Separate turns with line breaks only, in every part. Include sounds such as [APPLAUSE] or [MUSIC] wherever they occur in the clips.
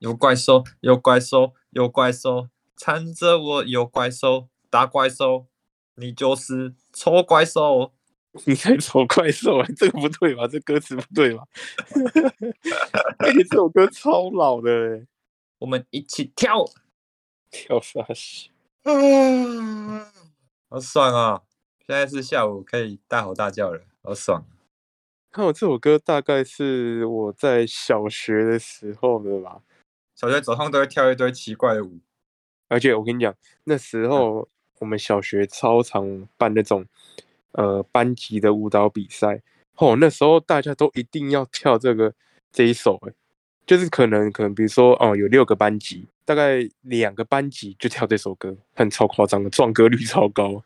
有怪兽，有怪兽，有怪兽缠着我，有怪兽，打怪兽，你就是臭怪兽。
你在丑怪兽啊？[LAUGHS] 这个不对吧？这歌词不对吧？[LAUGHS] 哎、这首歌超老的欸，
我们一起跳，
跳啥戏？
嗯，好爽啊！现在是下午，可以大吼大叫了，好爽。
看我这首歌大概是我在小学的时候的吧，
小学早上都会跳一堆奇怪的舞，
而且我跟你讲，那时候我们小学超常办那种呃班级的舞蹈比赛，哦，那时候大家都一定要跳这个这一首，哎，就是可能可能比如说哦有六个班级，大概两个班级就跳这首歌，很超夸张的，撞歌率超高。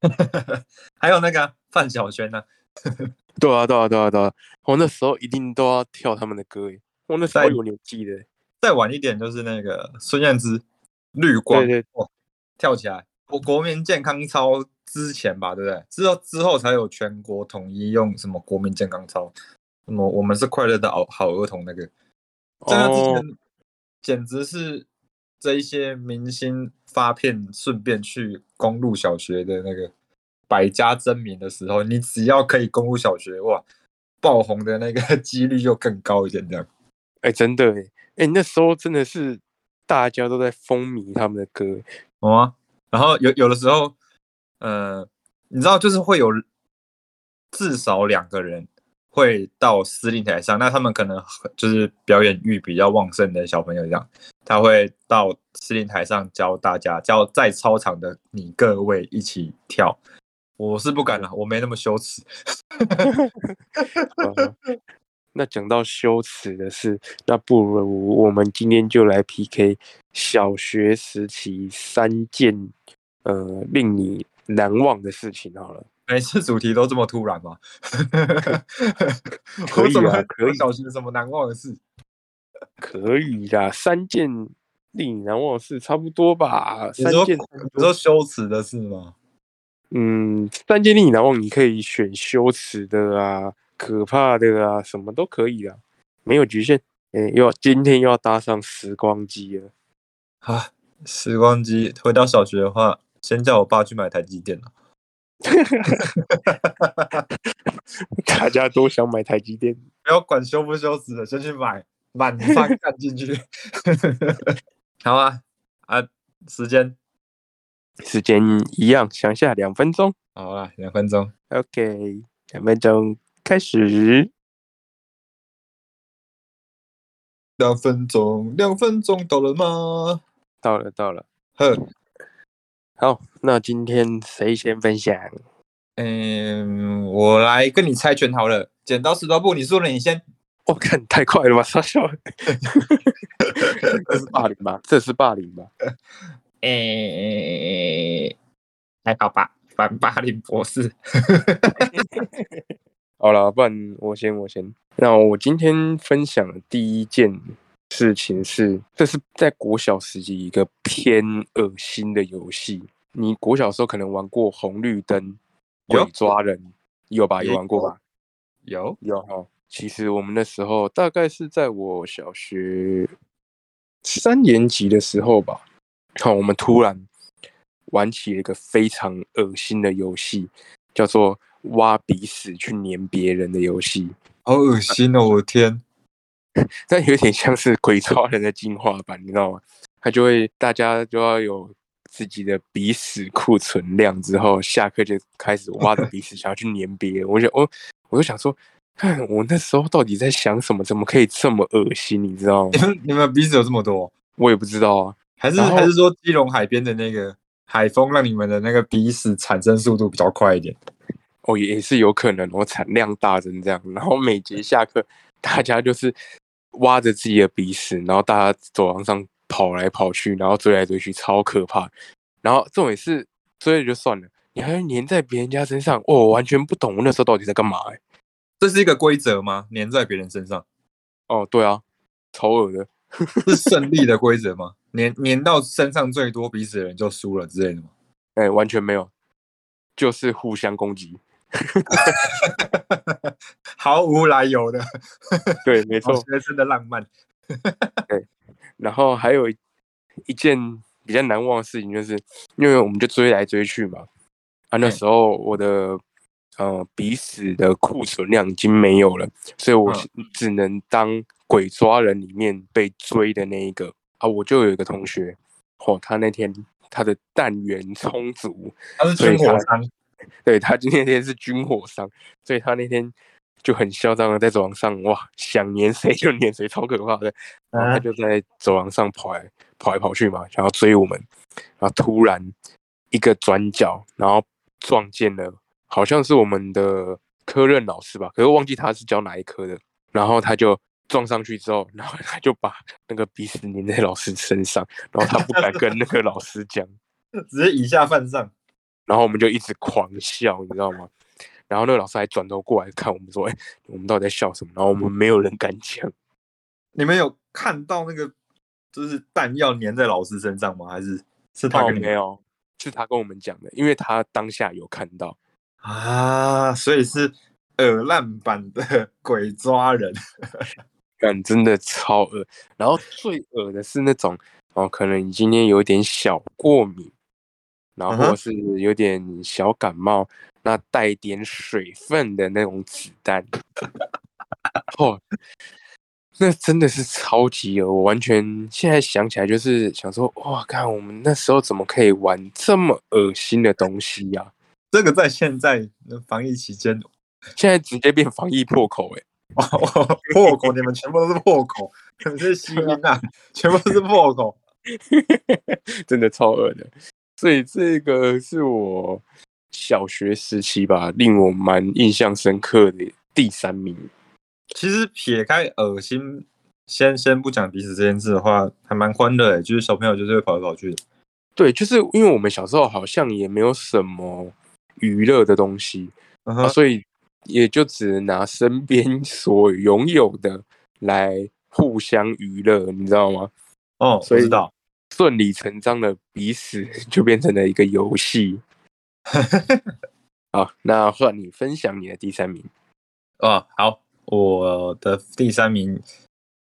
[LAUGHS]
还有那个啊范晓萱呢，[LAUGHS]
对啊，对啊，对啊，对啊！我那时候一定都要跳他们的歌诶，我那时候
在
有年纪的欸，
再晚一点就是那个孙燕姿，绿光，
对对
哇，跳起来。国国民健康操之前吧，对不对？之后之后才有全国统一用什么国民健康操，什么我们是快乐的好好儿童那个，在那之
哦，
前简直是这一些明星发片顺便去公路小学的那个百家争鸣的时候，你只要可以公路小学，哇，爆红的那个 [LAUGHS] 几率就更高一点，这样。
哎，真的诶，哎，那时候真的是大家都在风靡他们的歌欸，
哦啊，然后有有的时候，呃，你知道，就是会有至少两个人会到司令台上，那他们可能很就是表演欲比较旺盛的小朋友这样，他会到司令台上教大家，教在操场的你各位一起跳。我是不敢了，我没那么羞耻。[LAUGHS]
呃那讲到羞耻的事，那不如我们今天就来 PK 小学时期三件呃令你难忘的事情好了。
每次主题都这么突然吗？[LAUGHS]
可以啊可以
我小学有什么难忘的事？
可以啦，三件令你难忘的事差不多吧？三件，
你说羞耻的事吗？
嗯，三件令你难忘，你可以选羞耻的啊、可怕的啊，什么都可以啊，没有局限。诶、又要今天又要搭上时光机了。
啊，时光机回到小学的话，先叫我爸去买台积电了。[LAUGHS]
大家都想买台积电，
不要管羞不羞耻的，先去买，满翻干进去。[LAUGHS] 好啊啊，时间
时间一样，想下两分钟。
好了，两分钟。
OK，两分钟开始。
两分钟，两分钟到了吗？
到了，到了。
哼，
好，那今天谁先分享？
嗯，我来跟你猜拳好了，剪刀石头布，你输了，你先。
我、看太快了吧，傻笑。[LAUGHS] 这是霸凌吧？这是霸凌吧？[LAUGHS]
诶、还好吧，反霸凌博士。[LAUGHS]
好了，不然我先，我先。那我今天分享的第一件事情是，这是在国小时期一个偏恶心的游戏。你国小时候可能玩过红绿灯、
有
鬼抓人，有吧？有玩过吧？
有，
有哈。其实我们那时候大概是在我小学三年级的时候吧，好，我们突然玩起了一个非常恶心的游戏，叫做挖鼻屎去粘别人的游戏。
好恶心哦！我的天，[LAUGHS]
但有点像是鬼抓人的进化版，你知道吗？他就会大家就要有自己的鼻屎库存量，之后下课就开始挖着鼻屎想要去粘别人。[LAUGHS] 我想，我我就想说，看我那时候到底在想什么，怎么可以这么恶心？你知道吗
你？们你们鼻子有这么多？
我也不知道啊。
还是还是说基隆海边的那个海风让你们的那个鼻屎产生速度比较快一点？
哦，也也是有可能，我产量大成这样。然后每节下课，大家就是挖着自己的鼻屎，然后大家走廊上跑来跑去，然后追来追去，超可怕。然后重点是追了就算了，你还要粘在别人家身上，哦，我完全不懂我那时候到底在干嘛、欸。
这是一个规则吗？粘在别人身上
哦，对啊，超恶的。
是 [LAUGHS] 胜利的规则吗？粘粘到身上最多鼻屎的人就输了之类的吗？
哎、完全没有，就是互相攻击。[LAUGHS]
毫无来由的，
对，没
好
错。
学生的浪漫。
然后还有一一件比较难忘的事情，就是因为我们就追来追去嘛，啊，那
嗯
时候我的呃鼻屎的库存量已经没有了，所以我只能当鬼抓人里面被追的那一个啊。我就有一个同学，哦，他那天他的弹源充足，
他是军火商，[LAUGHS]
对他今天那天是军火商，所以他那天就很嚣张的在走廊上，哇，想撵谁就撵谁，超可怕的。然后他
嗯
就在走廊上跑来跑来跑去嘛，想要追我们，然后突然一个转角，然后撞见了，好像是我们的科任老师吧，可是忘记他是教哪一科的。然后他就撞上去之后，然后他就把那个鼻屎粘在老师身上，然后他不敢跟那个老师讲。[LAUGHS]
直接以下犯上。
然后我们就一直狂笑，你知道吗？然后那个老师还转头过来看我们说：“哎、我们到底在笑什么？”然后我们没有人敢讲。
你们有看到那个就是弹药粘在老师身上吗？还是是他
哦，
跟你
没有，是他跟我们讲的，因为他当下有看到。
啊？所以是耳烂版的 [LAUGHS] 鬼抓人。[LAUGHS]
感真的超恶。然后最恶的是那种哦，可能你今天有点小过敏，然后是有点小感冒，那带点水分的那种子弹，哦，那真的是超级恶。我完全现在想起来就是想说，哇，看我们那时候怎么可以玩这么恶心的东西呀、[LAUGHS]
这个在现在的防疫期间，
现在直接变防疫破口哎、
哦，[LAUGHS] 破口，你们全部都是破口，你们是吸音啊，全部都是破口。[LAUGHS]
真的超恶的。所以这个是我小学时期吧，令我蛮印象深刻的第三名。
其实撇开恶心，先先不讲彼此这件事的话，还蛮欢乐诶，就是小朋友就是会跑来跑去的。
对，就是因为我们小时候好像也没有什么娱乐的东西、啊，
嗯哼，
所以也就只能拿身边 [LAUGHS] 所拥有的来互相娱乐，你知道吗？
哦，
所以
我知道。
顺理成章的彼此 [LAUGHS] 就变成了一个游戏。好，那换你分享你的第三名。[LAUGHS]
哦，好，我的第三名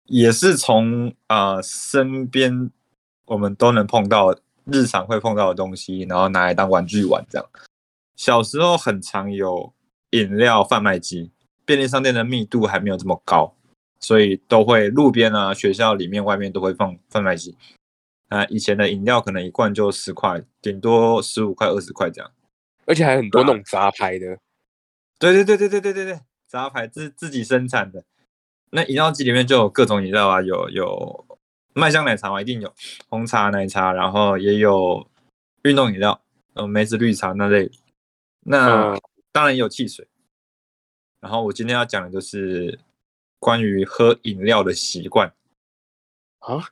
也是从啊、身边我们都能碰到、日常会碰到的东西，然后拿来当玩具玩这样。小时候很常有饮料贩卖机，便利商店的密度还没有这么高，所以都会路边啊、学校里面、外面都会放贩卖机。啊，以前的饮料可能一罐就十块，顶多十五块、二十块这样。
而且还很多那种杂牌的，
对对对对对对对对，杂牌自自己生产的。那饮料机里面就有各种饮料啊，有有麦香奶茶嘛，一定有红茶、奶茶，然后也有运动饮料，呃，梅子绿茶那类。那、
嗯
当然也有汽水。然后我今天要讲的就是关于喝饮料的习惯。
啊，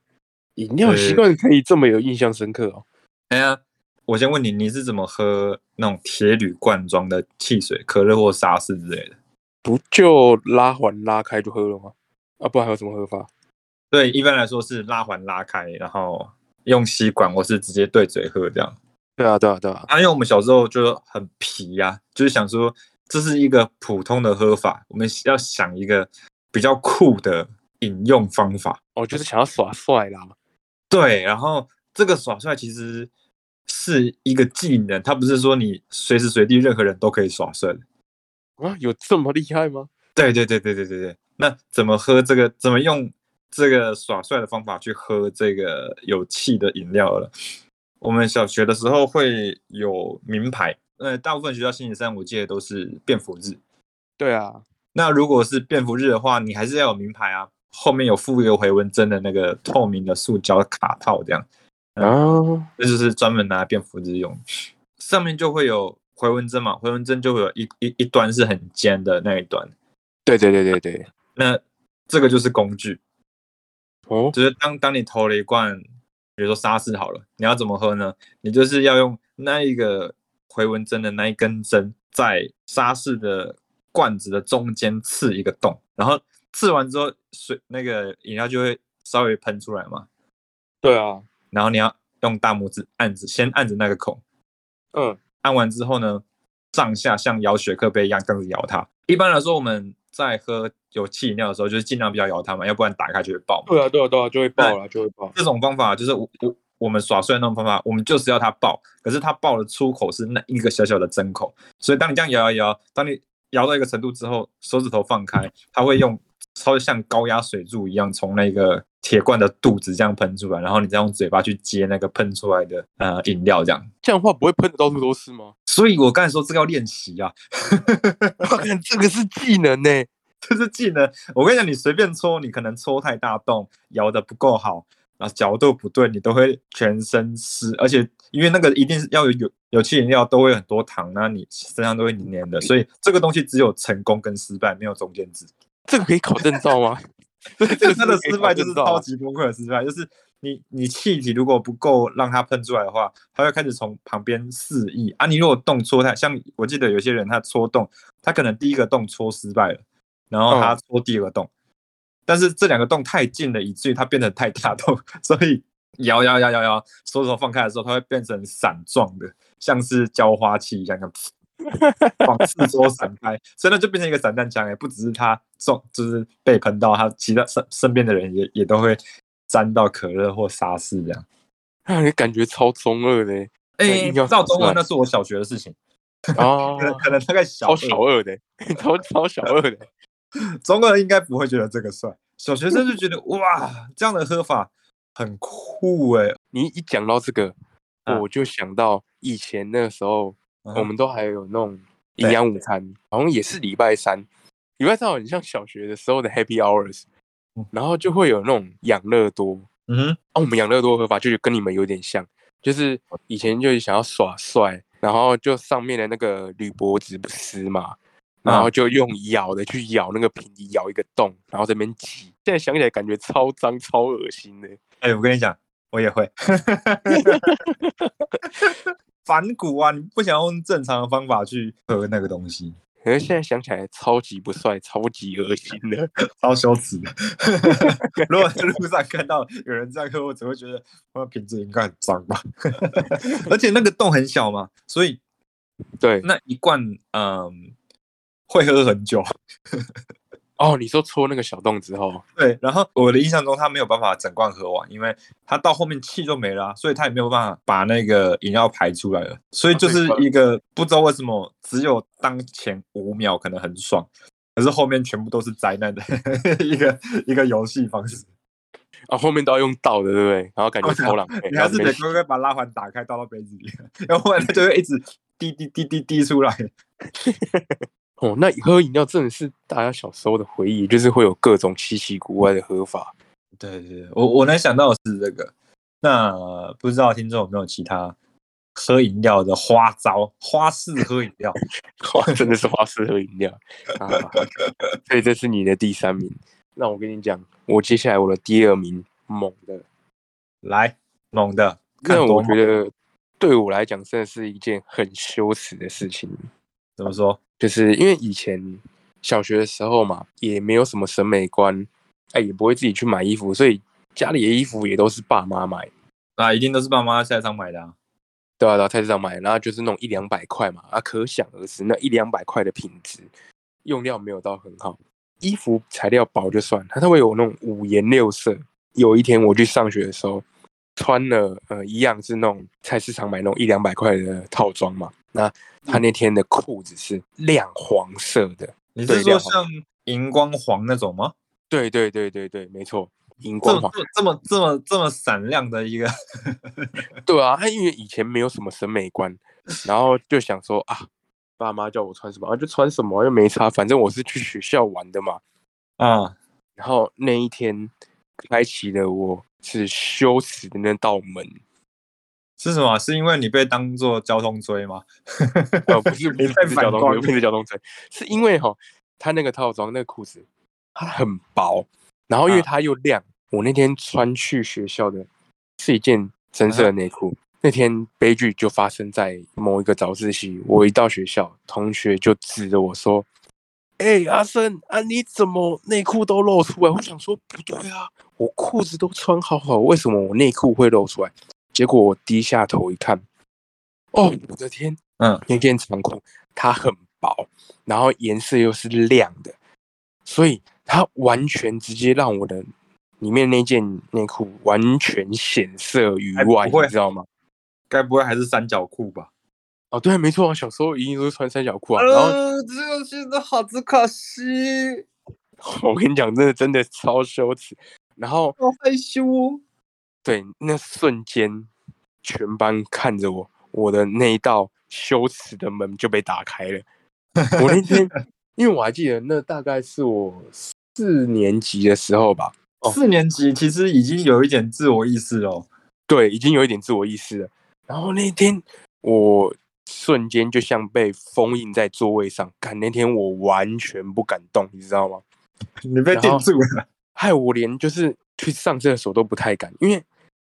饮料习惯可以这么有印象深刻哦。
哎呀，我先问你，你是怎么喝那种铁铝罐装的汽水、可乐或沙士之类的？
不就拉环拉开就喝了吗？啊，不然还有什么喝法？
对，一般来说是拉环拉开，然后用吸管或是直接对嘴喝这样。
对啊，对啊，对啊。
啊，因为我们小时候就很皮呀、就是想说这是一个普通的喝法，我们要想一个比较酷的饮用方法。
哦，就是想要耍帅啦。
对，然后这个耍帅其实是一个技能，它不是说你随时随地任何人都可以耍帅的。
啊，有这么厉害吗？
对对对对对对对。那怎么喝这个？怎么用这个耍帅的方法去喝这个有气的饮料了？我们小学的时候会有名牌，呃，大部分学校星期三我记得都是便服日。
对啊，
那如果是便服日的话，你还是要有名牌啊，后面有附一个回纹针的那个透明的塑胶卡套，这样，
啊，
这就是专门拿来变福字用。上面就会有回纹针嘛，回纹针就会有一一一端是很尖的那一端，
对对对对对。
那这个就是工具，
哦，
就是当当你投了一罐，比如说沙士好了，你要怎么喝呢？你就是要用那一个回纹针的那一根针，在沙士的罐子的中间刺一个洞，然后刺完之后，水那个饮料就会稍微喷出来嘛，
对啊，
然后你要用大拇指按着，先按着那个孔，
嗯，
按完之后呢，上下像摇雪克杯一样这样子摇它，一般来说，我们在喝有气饮料的时候，就是尽量不要摇它嘛，要不然打开就会爆嘛。
对啊，对啊，对啊，就会爆了，就会爆。
这种方法就是我我我们耍帅那种方法，我们就是要它爆，可是它爆的出口是那一个小小的针口，所以当你这样摇摇摇，当你摇到一个程度之后，手指头放开，它会用超像高压水柱一样从那个铁罐的肚子这样喷出来，然后你再用嘴巴去接那个喷出来的呃饮料，这样。
这样的话不会喷的到处都是吗？[LAUGHS]
所以我刚才说这个要练习啊，
我 [LAUGHS] 看这个是技能呢、
这是技能。我跟你讲，你随便搓，你可能搓太大洞，摇的不够好，然后角度不对，你都会全身湿，而且因为那个一定是要有有有气饮料都会很多糖，那你身上都会黏黏的，所以这个东西只有成功跟失败，没有中间值。
这个可以考证照吗？这 [LAUGHS]
这个真的失败就是超级崩溃的失败，就是你你气体如果不够让它喷出来的话，它会开始从旁边肆意啊。你如果动戳它，像我记得有些人他戳洞，他可能第一个洞戳失败了，然后他戳第二个洞，但是这两个洞太近了，以至于它变得太大洞，[LAUGHS] 所以摇摇摇摇摇，手指放开的时候，它会变成伞状的，像是浇花器一样，这样 [LAUGHS] 往四周散开，所以那就变成一个散弹枪哎，不只是他中，就是被喷到，他其他身身边的人也也都会沾到可乐或沙士这样。[LAUGHS]
让你感觉超中二的、欸。
哎、
硬要
到中二那是我小学的事情，[LAUGHS]
哦
可能可能大概小
小二的、超超小二的。
中二应该不会觉得这个帅，小学生就觉得哇，这样的喝法很酷哎、
你一讲到这个，
啊
我就想到以前那个时候，
嗯
我们都还有那种营
对
养午餐，好像也是礼拜三，礼拜三很像小学的时候的 Happy Hours，
嗯
然后就会有那种养乐多，
嗯哼，
啊，我们养乐多喝法就是跟你们有点像，就是以前就是想要耍帅，然后就上面的那个铝箔纸不撕嘛，然后就用咬的去咬那个瓶底，咬一个洞，然后这边挤。现在想起来感觉超脏、超恶心的。
哎、我跟你讲，我也会。[LAUGHS] 反骨啊！你不想用正常的方法去喝那个东西，
可是现在想起来超级不帅、超级恶心的。
超羞耻的。[LAUGHS] 如果在路上看到有人在喝，我只会觉得那瓶子应该很脏吧。[LAUGHS] 而且那个洞很小嘛，所以
对，
那一罐嗯会喝很久。
哦，你说戳那个小洞之后，
对，然后我的印象中他没有办法整罐喝完，因为他到后面气就没了啊、所以他也没有办法把那个饮料排出来了，所以就是一个不知道为什么只有当前五秒可能很爽，可是后面全部都是灾难的 [LAUGHS] 一个一个游戏方式。
啊，后面都要用倒的，对不对？然后感觉超浪费。
你还是得
然后这边
乖乖把拉环打开倒到杯子里，要 [LAUGHS] 不然它就会一直滴滴滴滴滴出来。[LAUGHS]
哦，那喝饮料真的是大家小时候的回忆，就是会有各种稀奇古怪的喝法。
对对对，我我能想到的是这个。那不知道听众有没有其他喝饮料的花招、花式喝饮料？[LAUGHS]
哇，真的是花式喝饮料 [LAUGHS] 啊！所以这是你的第三名。那我跟你讲，我接下来我的第二名猛的，
来，猛的，看
那我觉得对我来讲真的是一件很羞耻的事情，
怎么说？
就是因为以前小学的时候嘛，也没有什么审美观，哎，也不会自己去买衣服，所以家里的衣服也都是爸妈买。
啊，一定都是爸妈在菜市场买的啊。
对啊，到菜市场买，然后就是那种一两百块嘛，啊，可想而知，那一两百块的品质，用料没有到很好，衣服材料薄就算，它它会有那种五颜六色。有一天我去上学的时候，穿了呃一样是那种菜市场买那种一两百块的套装嘛，那他那天的裤子是亮黄色的，
你是说像荧光黄那种吗？
对对对对对，没错，荧光黄。
这么这么这么闪亮的一个，[LAUGHS]
对啊，他因为以前没有什么审美观，[LAUGHS] 然后就想说啊，爸妈叫我穿什么，啊就穿什么，又没差，反正我是去学校玩的嘛。
啊，
然后那一天开启了我是羞耻的那道门，
是什么？是因为你被当做交通锥吗？
呃，不是不
你
是 [LAUGHS] 交通锥，不是交通锥，是因为哈，他那个套装那个裤子它很薄，然后因为
啊
它又亮，我那天穿去学校的是一件深色的内裤。那天悲剧就发生在某一个早自习，我一到学校，同学就指着我说：“哎、阿生啊，你怎么内裤都露出来？”我想说不对啊，我裤子都穿好好，为什么我内裤会露出来？结果我低下头一看，哦，我的天，
嗯，
那件长裤它很薄，然后颜色又是亮的，所以它完全直接让我的里面那件内裤完全显色于外，你知道吗？
该不会还是三角裤吧？
哦，对，没错，小时候一定都是穿三角裤啊。然后
呃，这个真的好只可惜，[LAUGHS]
我跟你讲，真的真的超羞耻。然后
好害羞哦。
对，那瞬间全班看着我，我的那一道羞耻的门就被打开了。[LAUGHS] 我那天，因为我还记得那大概是我四年级的时候吧，哦
四年级其实已经有一点自我意识了哦。
对，已经有一点自我意识了。然后那天我瞬间就像被封印在座位上，看那天我完全不敢动，你知道吗？
你被定住了。
害我连就是去上厕所都不太敢，因为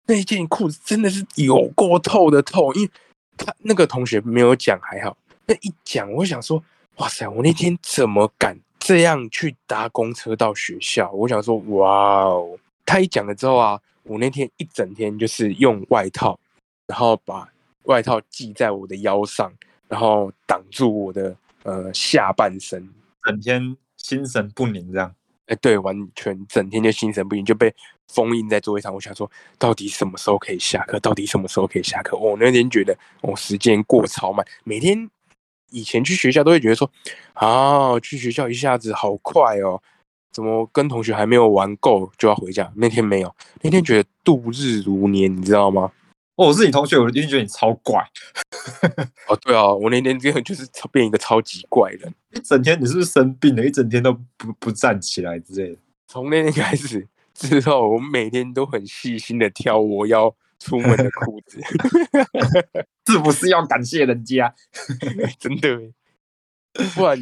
那件裤子真的是有够透的透。因为他那个同学没有讲还好，那一讲，我想说，哇塞，我那天怎么敢这样去搭公车到学校？我想说，哇哦！他一讲了之后啊，我那天一整天就是用外套，然后把外套系在我的腰上，然后挡住我的呃下半身。
整天心神不宁这样。
哎，对，完全整天就心神不宁，就被封印在座位上。我想说，到底什么时候可以下课？到底什么时候可以下课？我那天觉得，我、时间过超慢。每天以前去学校都会觉得说，啊，去学校一下子好快哦，怎么跟同学还没有玩够就要回家？那天没有，那天觉得度日如年，你知道吗？
哦，我是你同学，我一定觉得你超怪。[LAUGHS]
哦，对啊，我那天真的就是超变一个超级怪人。
一整天你是不是生病了？一整天都不不站起来之类的。
从那天开始之后，我每天都很细心的挑我要出门的裤子，[LAUGHS]
是不是要感谢人家？[LAUGHS]
真的欸，不然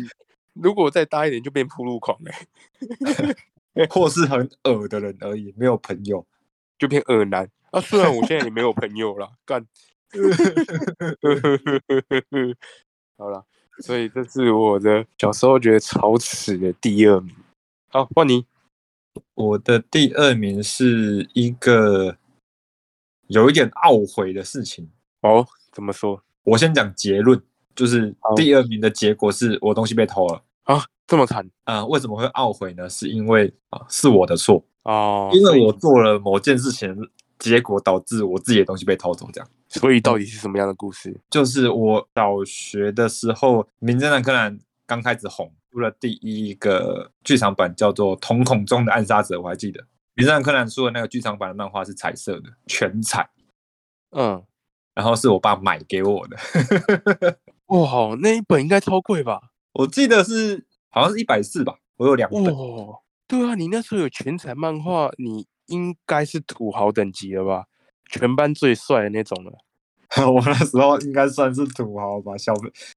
如果再大一点就变铺路狂哎，
或是很恶的人而已，没有朋友。
就变恶男啊。虽然我现在也没有朋友了，干。[LAUGHS] 好了，所以这是我的小时候觉得超耻的第二名。好，换你。
我的第二名是一个有一点懊悔的事情。
哦，怎么说
我先讲结论，就是第二名的结果是我东西被偷了。
啊？这么惨
啊、为什么会懊悔呢？是因为啊、是我的错，
哦？
因为我做了某件事情，结果导致我自己的东西被偷走。这样，
所以到底是什么样的故事？
就是我小学的时候，《名侦探柯南》刚开始红，出了第一个剧场版，叫做《瞳孔中的暗杀者》，我还记得。《名侦探柯南》出的那个剧场版的漫画是彩色的，全彩，
嗯，
然后是我爸买给我的，
哇，那一本应该超贵吧？
我记得是好像是一百四吧，我有两本。
哇，对啊，你那时候有全彩漫画，你应该是土豪等级了吧？全班最帅的那种了。[LAUGHS]
我那时候应该算是土豪吧，小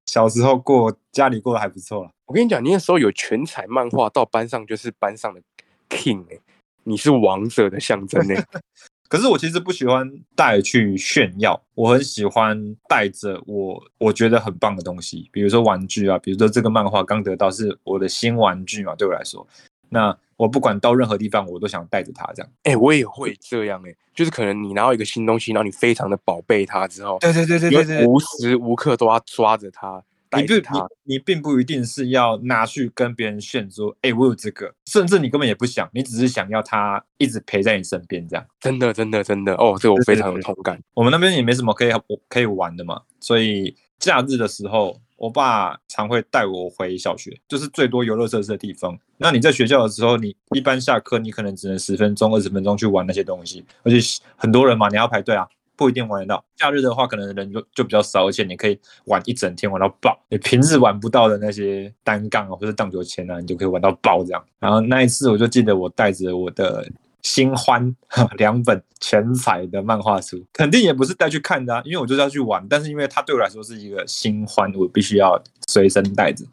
小时候过家里过得还不错了。
我跟你讲，你那时候有全彩漫画，到班上就是班上的 king 哎、你是王者的象征哎、[LAUGHS]
可是我其实不喜欢带去炫耀，我很喜欢带着我我觉得很棒的东西，比如说玩具啊，比如说这个漫画刚得到是我的新玩具嘛，对我来说，那我不管到任何地方，我都想带着它这样。
哎、我也会这样哎、就是可能你拿到一个新东西，然后你非常的宝贝它之后，
对对对对对对，
无时无刻都要抓着它，带
你不你。你并不一定是要拿去跟别人炫说，哎、我有这个，甚至你根本也不想，你只是想要它一直陪在你身边这样。
真的，真的，真的哦，这个我非常有同感。
我们那边也没什么可以可以玩的嘛，所以假日的时候，我爸常会带我回小学，就是最多游乐设施的地方。那你在学校的时候，你一般下课你可能只能十分钟、二十分钟去玩那些东西，而且很多人嘛，你要排队啊，不一定玩得到。假日的话，可能人就就比较少，而且你可以玩一整天玩到爆。你平日玩不到的那些单杠啊，或者荡秋千啊，你就可以玩到爆这样。然后那一次，我就记得我带着我的新欢 [LAUGHS] 两本全彩的漫画书，肯定也不是带去看的啊，因为我就是要去玩。但是因为它对我来说是一个新欢，我必须要随身带着。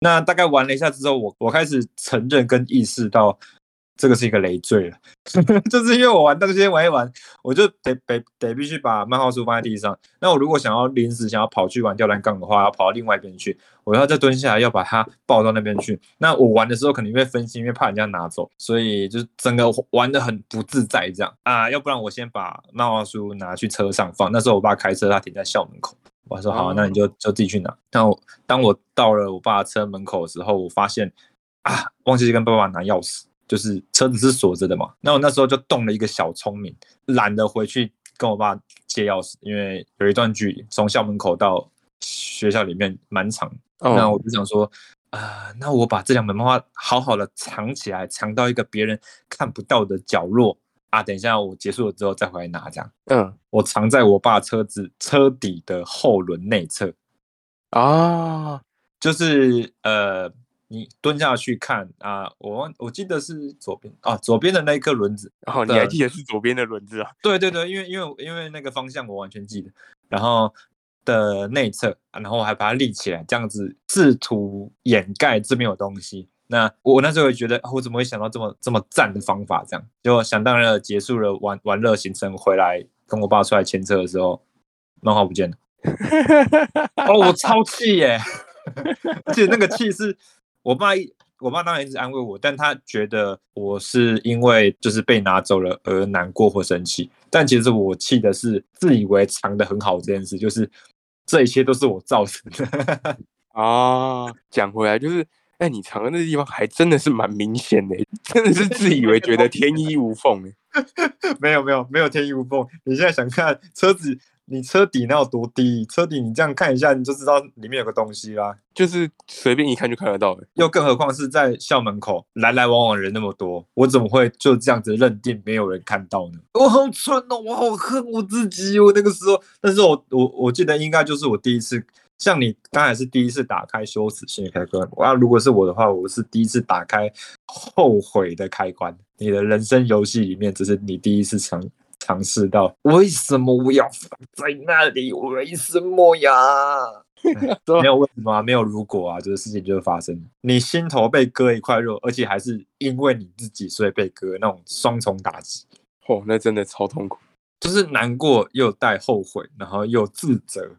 那大概玩了一下之后，我我开始承认跟意识到这个是一个累赘了，[LAUGHS] 就是因为我玩到这些玩一玩，我就得得得必须把漫画书放在地上。那我如果想要临时想要跑去玩吊单杠的话，要跑到另外一边去，我要再蹲下来要把它抱到那边去。那我玩的时候肯定会分心，因为怕人家拿走，所以就是整个玩的很不自在这样啊。要不然我先把漫画书拿去车上放，那时候我爸开车，他停在校门口。我说好，
哦
那你就就自己去拿。但我当我到了我爸车门口的时候，我发现啊，忘记跟爸爸拿钥匙，就是车子是锁着的嘛。那我那时候就动了一个小聪明，懒得回去跟我爸借钥匙，因为有一段距离，从校门口到学校里面蛮长。那
哦
我就想说，啊、那我把这两本漫画好好的藏起来，藏到一个别人看不到的角落啊。等一下我结束了之后再回来拿，这样。
嗯
我藏在我爸车子车底的后轮内侧，
啊，
就是呃，你蹲下去看啊，我忘我记得是左边啊，左边的那一颗轮子。
然后你还记得是左边的轮子啊？
对对对，因为因为因为那个方向我完全记得，然后的内侧，啊然后我还把它立起来，这样子试图掩盖这边有东西。那我那时候也觉得，啊我怎么会想到这么这么赞的方法？这样，结果想当然了，结束了玩玩乐行程回来，跟我爸出来牵车的时候，漫画不见了。[LAUGHS] 哦，我超气耶！[LAUGHS] 而且那个气是我爸一，我爸当然一直安慰我，但他觉得我是因为就是被拿走了而难过或生气。但其实我气的是自以为藏的很好这件事，就是这一切都是我造成的。[LAUGHS]
啊，讲回来就是，哎，你藏的那个地方还真的是蛮明显的，[LAUGHS] 真的是自以为觉得天衣无缝 [LAUGHS] 哎。
没有没有没有天衣无缝。你现在想看车子，你车底那有多低？车底你这样看一下，你就知道里面有个东西啦。
就是随便一看就看得到的。
又更何况是在校门口来来往往人那么多，我怎么会就这样子认定没有人看到呢？我好蠢哦，我好恨我自己。我那个时候，但是我我我记得应该就是我第一次，像你刚才是第一次打开羞耻心的开关，我要如果是我的话，我是第一次打开后悔的开关。你的人生游戏里面，这是你第一次尝尝试到，为什么我要放在那里？为什么呀？[LAUGHS] 没有为什么、啊，没有如果啊，这个事情就会发生。你心头被割一块肉，而且还是因为你自己所以被割，那种双重打击，
哦，那真的超痛苦。
就是难过又带后悔，然后又自责，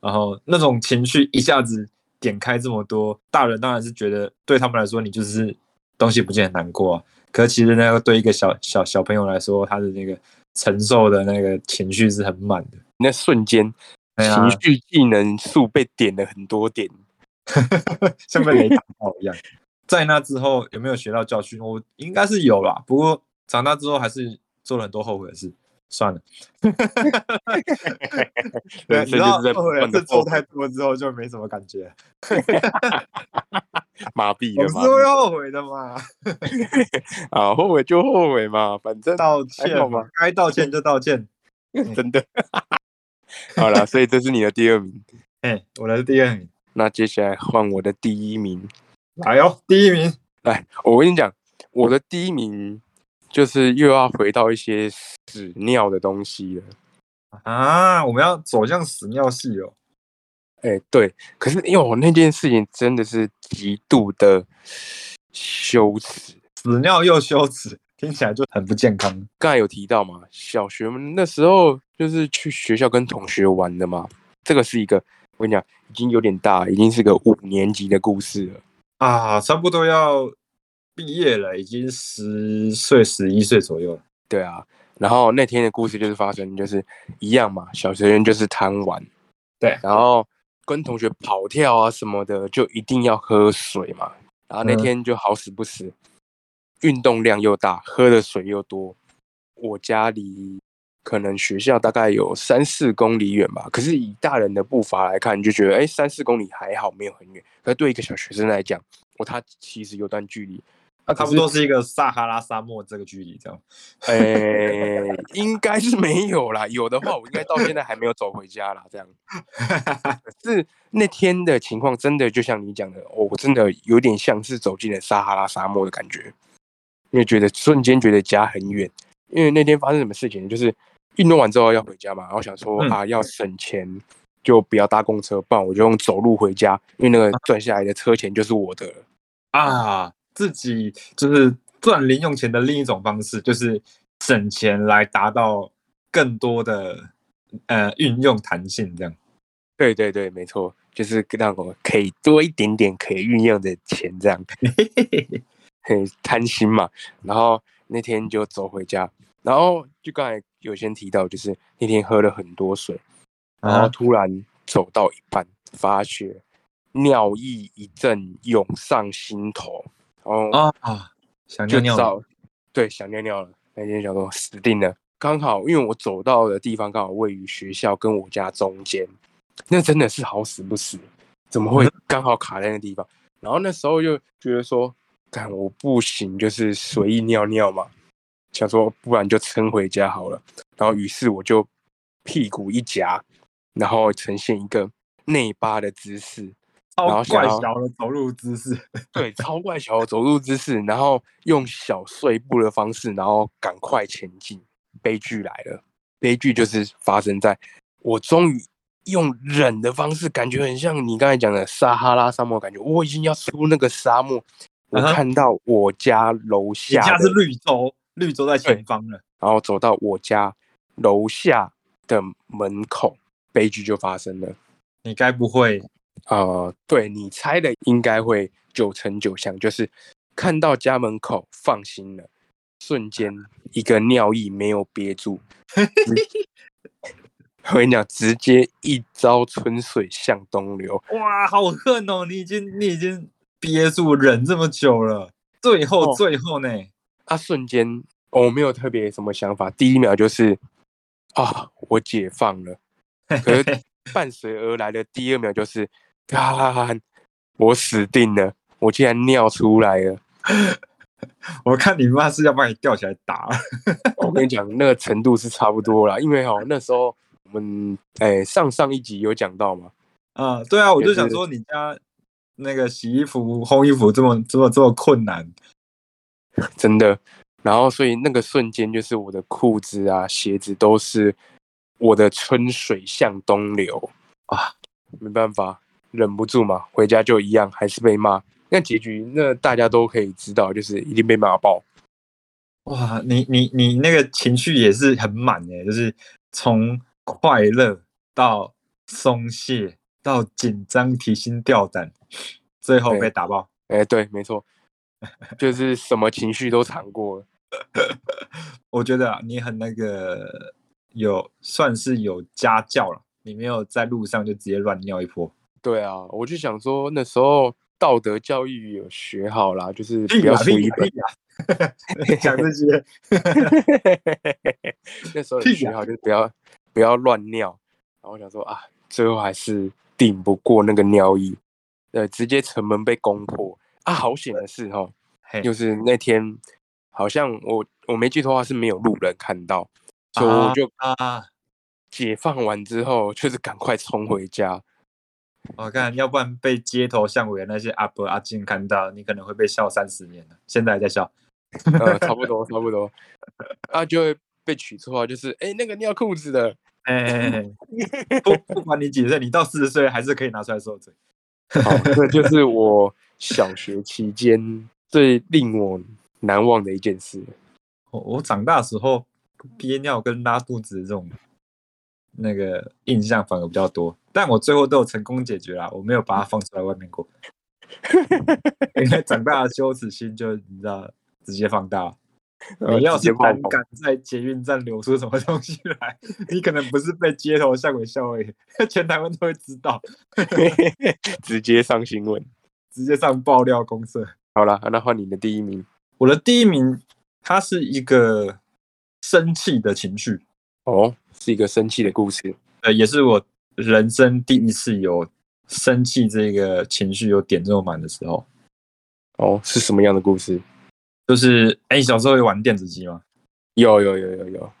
然后那种情绪一下子点开这么多。大人当然是觉得对他们来说，你就是东西不见很难过啊。可是其实那个对一个小小小朋友来说，他的那个承受的那个情绪是很满的。
那瞬间，
啊
情绪技能数被点了很多点。[LAUGHS]
像被雷打到一样。[LAUGHS] 在那之后有没有学到教训？我应该是有啦，不过长大之后还是做了很多后悔的事。算了，[LAUGHS] 你知道后悔事做太多之后就没什么感觉。
麻痹的嘛
我是会后悔的嘛，[LAUGHS]
啊，后悔就后悔嘛，反正
道歉嘛
吧，
该道歉就道歉。
真的。[LAUGHS] 好了，所以这是你的第二名。
哎、我的第二名，
那接下来换我的第一名。
来哦，第一名。
来，我跟你讲，我的第一名就是又要回到一些屎尿的东西了。
啊，我们要走向屎尿系哦。
哎、对，可是因为我那件事情真的是极度的羞耻。
屎尿又羞耻，听起来就很不健康。
刚才有提到嘛，小学那时候就是去学校跟同学玩的嘛，这个是一个我跟你讲，已经有点大，已经是个五年级的故事了。
啊，差不多要毕业了，已经十岁、十一岁左右了。
对啊，然后那天的故事就是发生，就是一样嘛，小学生就是贪玩，
对
然后跟同学跑跳啊什么的，就一定要喝水嘛。然后那
嗯
天就好死不死，运动量又大，喝的水又多。我家离可能学校大概有三四公里远吧，可是以大人的步伐来看，你就觉得哎，三四公里还好，没有很远。可是对一个小学生来讲，我，他其实有段距离。
那差不多是一个撒哈拉沙漠这个距离，这样。[LAUGHS]
诶、应该是没有啦，有的话我应该到现在还没有走回家啦。这样，[LAUGHS] 可是那天的情况真的就像你讲的，哦我真的有点像是走进了撒哈拉沙漠的感觉，因为觉得瞬间觉得家很远。因为那天发生什么事情，就是运动完之后要回家嘛，然后想说、
嗯
啊要省钱，就不要搭公车，不然我就用走路回家，因为那个赚下来的车钱就是我的了。
啊，自己就是赚零用钱的另一种方式，就是省钱来达到更多的呃运用弹性，这样。
对对对，没错，就是让我可以多一点点可以运用的钱，这样。[LAUGHS] 很贪心嘛。然后那天就走回家，然后就刚才有先提到，就是那天喝了很多水，然后
啊，
突然走到一半，发觉尿意一阵涌上心头，然后
啊啊，想尿尿了
对想尿尿了。那天想说死定了，刚好因为我走到的地方刚好位于学校跟我家中间，那真的是好死不死，怎么会 [LAUGHS] 刚好卡在那地方？然后那时候就觉得说，看我不行，就是随意尿尿嘛，想说不然就撑回家好了。然后于是我就屁股一夹，然后呈现一个内八的姿势，然
超怪
后
小的走路姿势，[LAUGHS]
对，超怪小的走路姿势，然后用小碎步的方式，然后赶快前进。悲剧来了，悲剧就是发生在我终于用忍的方式，感觉很像你刚才讲的撒哈拉沙漠，感觉我已经要出那个沙漠。我看到我家楼下的，
家是绿洲，绿洲在前方了。
然后走到我家楼下的门口，悲剧就发生了。
你该不会
呃，对你猜的应该会九成九像，就是看到家门口放心了，瞬间一个尿意没有憋住，直 [LAUGHS] 我跟你讲，直接一朝春水向东流。
哇，好恨哦！你已经你已经憋住忍这么久了，最后
哦
最后呢？
啊，瞬间、哦我没有特别什么想法，第一秒就是啊，我解放了。可是伴随而来的第二秒就是 [LAUGHS] 啊，我死定了，我竟然尿出来了。[LAUGHS]
我看你妈是要把你吊起来打。
我跟你讲，那个程度是差不多啦，因为哦，那时候我们哎、上上一集有讲到嘛，
啊，对啊，我就想说你家那个洗衣服、烘衣服这么这么这么困难，[LAUGHS]
真的。然后所以那个瞬间，就是我的裤子啊、鞋子都是我的春水向东流
啊，
没办法，忍不住嘛，回家就一样，还是被骂。那结局，那大家都可以知道，就是一定被骂爆。
哇，你你你那个情绪也是很满诶，就是从快乐到松懈到紧张、提心吊胆，最后被打爆。
哎、对，没错，就是什么情绪都尝过了。[LAUGHS]
我觉得啊，你很那个有算是有家教了，你没有在路上就直接乱尿一泼。
对啊，我就想说那时候道德教育有学好啦，就是不要
呀屁呀
出一本！
讲这些，[LAUGHS]
那时候学好，就是不要不要乱尿。然后我想说啊，最后还是顶不过那个尿意，呃，直接城门被攻破啊！好险的是哈，
嘿
就是那天好像我我没记错的话是没有路人看到，所以我就
啊，
解放完之后就是赶快冲回家。
我看要不然被街头巷尾的那些阿伯阿静看到，你可能会被笑三十年了。现在还在笑，
呃，差不多，差不多，[LAUGHS] 啊，就会被取绰号，就是哎、那个尿裤子的，
哎、[LAUGHS] 不不管你几岁，你到四十岁还是可以拿出来受罪。
好，这就是我小学期间最令我难忘的一件事。
我我长大的时候憋尿跟拉肚子这种那个印象反而比较多，但我最后都有成功解决啦，我没有把它放出来外面过，[LAUGHS] 因为长大的羞耻心就你知道直接放大。
呃
你要是胆敢在捷运站流出什么东西来，你可能不是被街头巷尾笑而已，全台湾都会知道，[LAUGHS]
直接上新闻。
直接上爆料公社。
好了，那换你的第一名
我的第一名，它是一个生气的情绪，
哦，是一个生气的故事。
呃，也是我人生第一次有生气这个情绪有点这么满的时候。
哦，是什么样的故事？
就是，哎、小时候有玩电子机吗？
有有有有有，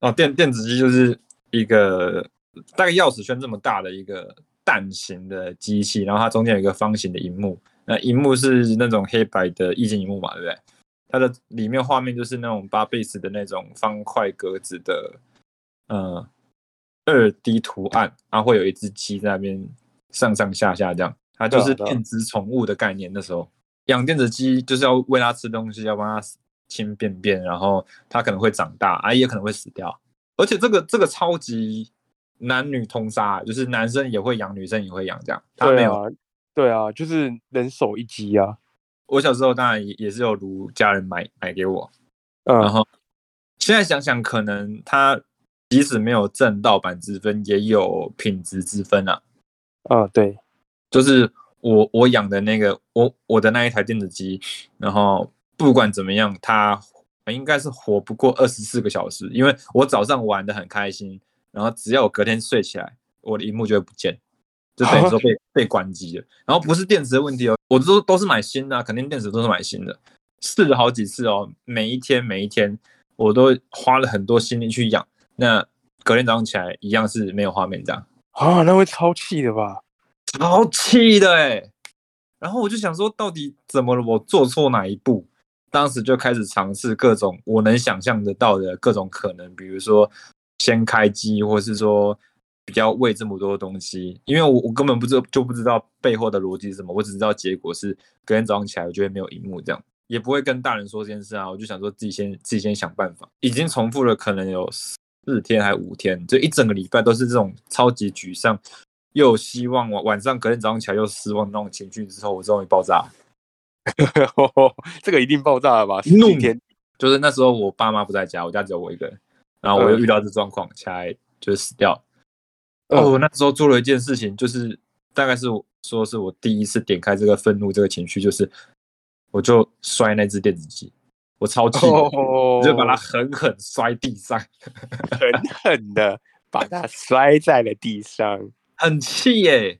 哦，电电子机就是一个大概钥匙圈这么大的一个蛋形的机器，然后它中间有一个方形的荧幕，那荧幕是那种黑白的液晶荧幕嘛，对不对？它的里面画面就是那种八倍式的那种方块格子的，呃，二 D 图案，然后会有一只鸡在那边上上下下这样，它就是电子宠物的概念。那时候养电子鸡就是要喂它吃东西，要帮它清便便，然后它可能会长大，啊，也可能会死掉。而且这个这个超级男女通杀，就是男生也会养，女生也会养，这样。它没有。
对啊，对啊，就是人手一鸡啊。
我小时候当然也也是有如家人买买给我，然
嗯，
后现在想想，可能它即使没有正盗版之分，也有品质之分啊。
啊，对，
就是我我养的那个我我的那一台电子机，然后不管怎么样，它应该是活不过二十四个小时，因为我早上玩的很开心，然后只要我隔天睡起来，我的荧幕就会不见，就等于说被 [LAUGHS] 被关机了。然后不是电池的问题哦，我都都是买新的啊，肯定电池都是买新的，试了好几次哦，每一天每一天我都花了很多心力去养，那隔天早上起来一样是没有画面这样。
啊，那会超气的吧？
超气的哎！然后我就想说，到底怎么了？我做错哪一步？当时就开始尝试各种我能想象得到的各种可能，比如说先开机，或是说比较喂这么多东西，因为我我根本不知道就不知道背后的逻辑是什么，我只知道结果是隔天早上起来我就会没有荧幕，这样也不会跟大人说这件事啊。我就想说自己先自己先想办法，已经重复了可能有四天还五天，就一整个礼拜都是这种超级沮丧，又希望晚晚上隔天早上起来又失望那种情绪之后，我终于爆炸。[LAUGHS]
这个一定爆炸了吧？
怒
几天
就是那时候我爸妈不在家，我家只有我一个人，然后我又遇到这状况，起来就是死掉。
嗯
哦，我那时候做了一件事情，就是大概是我说是我第一次点开这个愤怒这个情绪，就是我就摔那只电子机，我超气就把它狠狠摔地上，
狠狠的把它摔在了地上。
很气耶、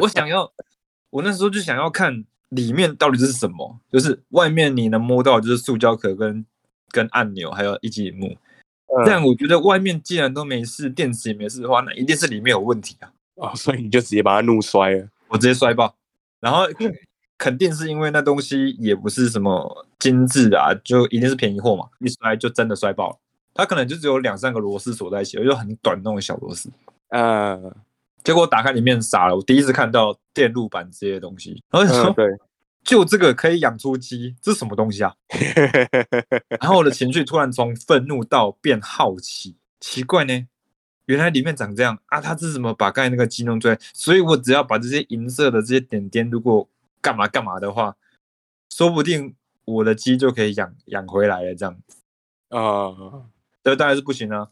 我想要，我那时候就想要看里面到底是什么，就是外面你能摸到就是塑胶壳跟跟按钮，还有一级荧幕。这样我觉得外面既然都没事，电池也没事的话，那一定是里面有问题啊！
哦，所以你就直接把它怒摔了。
我直接摔爆，然后肯定是因为那东西也不是什么精致啊，就一定是便宜货嘛，一摔就真的摔爆了。它可能就只有两三个螺丝锁在一起，就很短那种小螺丝。
呃，
结果我打开里面傻了，我第一次看到电路板这些东西，然后就说、
嗯，对，
就这个可以养出鸡，这是什么东西啊？[LAUGHS] 然后我的情绪突然从愤怒到变好奇，奇怪呢，原来里面长这样啊！它是怎么把刚才那个鸡弄出来？所以我只要把这些银色的这些点点，如果干嘛干嘛的话，说不定我的鸡就可以养养回来了。这样子，
啊，
这当然是不行啊！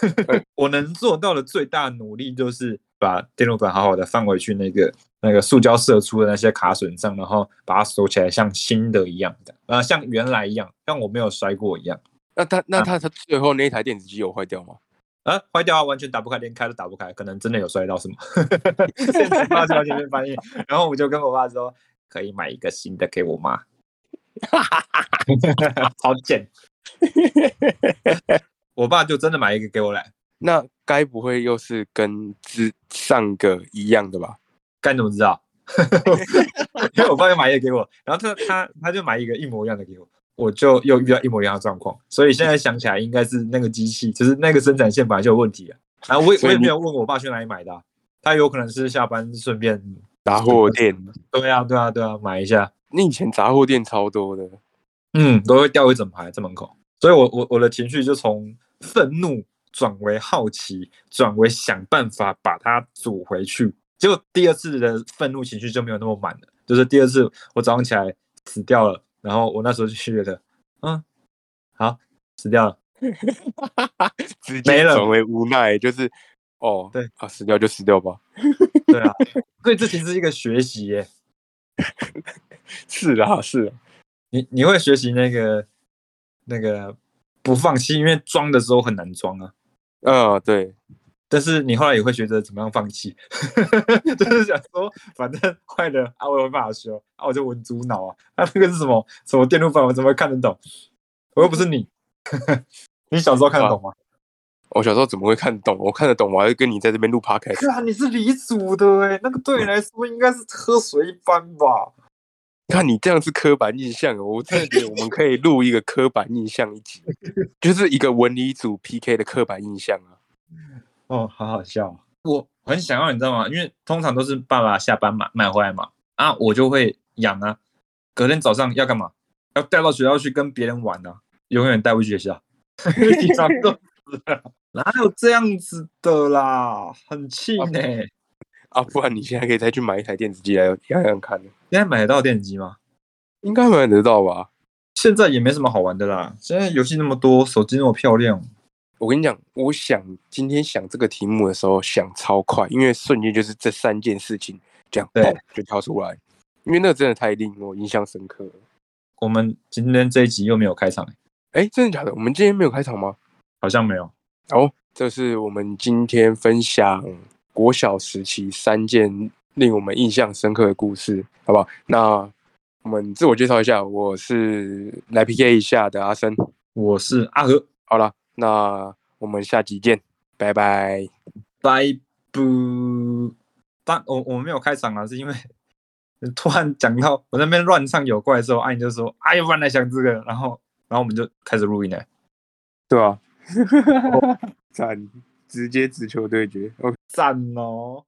[LAUGHS] 我能做到的最大努力就是把电路板好好的放回去那个那个塑胶射出的那些卡损上，然后把它锁起来，像新的一样的，呃，像原来一样，像我没有摔过一样。
那他那他他最后那一台电子机有坏掉吗？
啊，坏掉啊，完全打不开，连开都打不开，可能真的有摔到什么，电池发出前面翻译，然后我就跟我爸说，可以买一个新的给我妈，超贱。我爸就真的买一个给我来，
那该不会又是跟之上个一样的吧？
该怎么知道？[LAUGHS] 因为我爸又买一个给我，然后他他他就买一个一模一样的给我，我就又遇到一模一样的状况，所以现在想起来应该是那个机器，就是那个生产线本来就有问题啊。然后我我也没有问我爸去哪里买的啊、他有可能是下班顺便，
杂货店，
对啊对啊对啊，买一下，
你以前杂货店超多的，
嗯，都会掉一整排在门口，所以我我我的情绪就从愤怒转为好奇，转为想办法把它煮回去。结果第二次的愤怒情绪就没有那么满了，就是第二次我早上起来死掉了，然后我那时候就觉得，嗯，好，死掉了，[LAUGHS]
直
没了
接转为无奈，就是哦，
对
啊，死掉就死掉吧。[LAUGHS]
对啊，所以这其实是一个学习耶，[LAUGHS]
是啊，是啊，
你你会学习那个那个不放弃，因为装的时候很难装啊。
嗯，对，
但是你后来也会学着怎么样放弃，[LAUGHS] 就是想说，反正坏了啊，我有办法修啊，我就文猪脑啊，啊，那个是什么什么电路板，我怎么会看得懂？我又不是你，[LAUGHS] 你小时候看得懂吗？[LAUGHS]
我小时候怎么会看得懂？我看得懂，我还会跟你在这边录 podcast。
是啊，你是理组的哎，那个对你来说应该是喝水一般吧？
看你这样是刻板印象哦，我真的觉得我们可以录一个刻板印象一集，就是一个文理组 PK 的刻板印象啊。
哦，好好笑哦。我很想要，你知道吗？因为通常都是爸爸下班买买回来嘛，啊，我就会养啊。隔天早上要干嘛？要带到学校去跟别人玩啊，永远带不去学校，[LAUGHS] 地上都是了哪有这样子的啦？很气呢。[LAUGHS] 现
啊，不然你现在可以再去买一台电子机来养养看，现
在买得到电子机吗？[LAUGHS]
应该买得到吧？
现在也没什么好玩的啦。现在游戏那么多，手机那么漂亮，
我跟你讲，我想今天想这个题目的时候想超快，因为瞬间就是这三件事情这样
对
就跳出来，因为那个真的太令我印象深刻了。
我们今天这一集又没有开场、欸，
哎，真的假的？我们今天没有开场吗？
好像没有。
哦，这是我们今天分享国小时期三件令我们印象深刻的故事，好不好？那我们自我介绍一下，我是来 PK 一下的阿生。
我是阿和，
好了，那我们下集见，拜拜。
拜不。但我我们没有开场啊，是因为 [LAUGHS] 突然讲到我那边乱唱有怪的时候，阿姨就说：“哎呀，不然来想这个。”然后然后我们就开始录音了。
对啊，[LAUGHS] [LAUGHS] 赞，直接直球对决。OK。
赞哦！